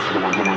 That's the.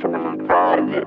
from the environment.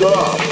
stop.